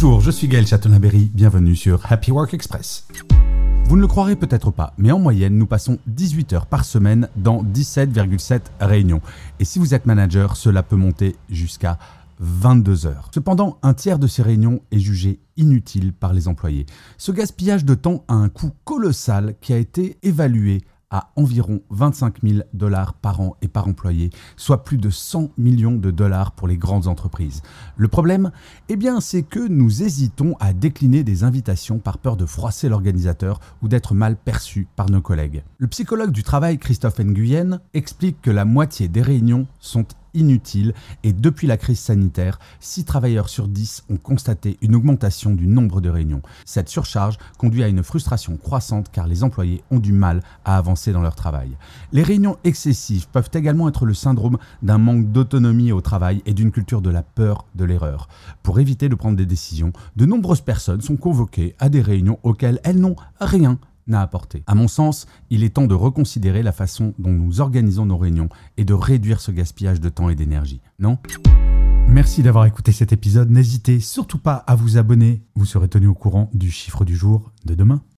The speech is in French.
Bonjour, je suis Gaël Chatonaberry, bienvenue sur Happy Work Express. Vous ne le croirez peut-être pas, mais en moyenne, nous passons 18 heures par semaine dans 17,7 réunions. Et si vous êtes manager, cela peut monter jusqu'à 22 heures. Cependant, un tiers de ces réunions est jugé inutile par les employés. Ce gaspillage de temps a un coût colossal qui a été évalué à environ 25 000 dollars par an et par employé, soit plus de 100 millions de dollars pour les grandes entreprises. Le problème, eh c'est que nous hésitons à décliner des invitations par peur de froisser l'organisateur ou d'être mal perçu par nos collègues. Le psychologue du travail Christophe Nguyen explique que la moitié des réunions sont inutile et depuis la crise sanitaire, 6 travailleurs sur 10 ont constaté une augmentation du nombre de réunions. Cette surcharge conduit à une frustration croissante car les employés ont du mal à avancer dans leur travail. Les réunions excessives peuvent également être le syndrome d'un manque d'autonomie au travail et d'une culture de la peur de l'erreur. Pour éviter de prendre des décisions, de nombreuses personnes sont convoquées à des réunions auxquelles elles n'ont rien n'a. À mon sens, il est temps de reconsidérer la façon dont nous organisons nos réunions et de réduire ce gaspillage de temps et d'énergie. Non? Merci d'avoir écouté cet épisode. N'hésitez surtout pas à vous abonner. Vous serez tenu au courant du chiffre du jour de demain.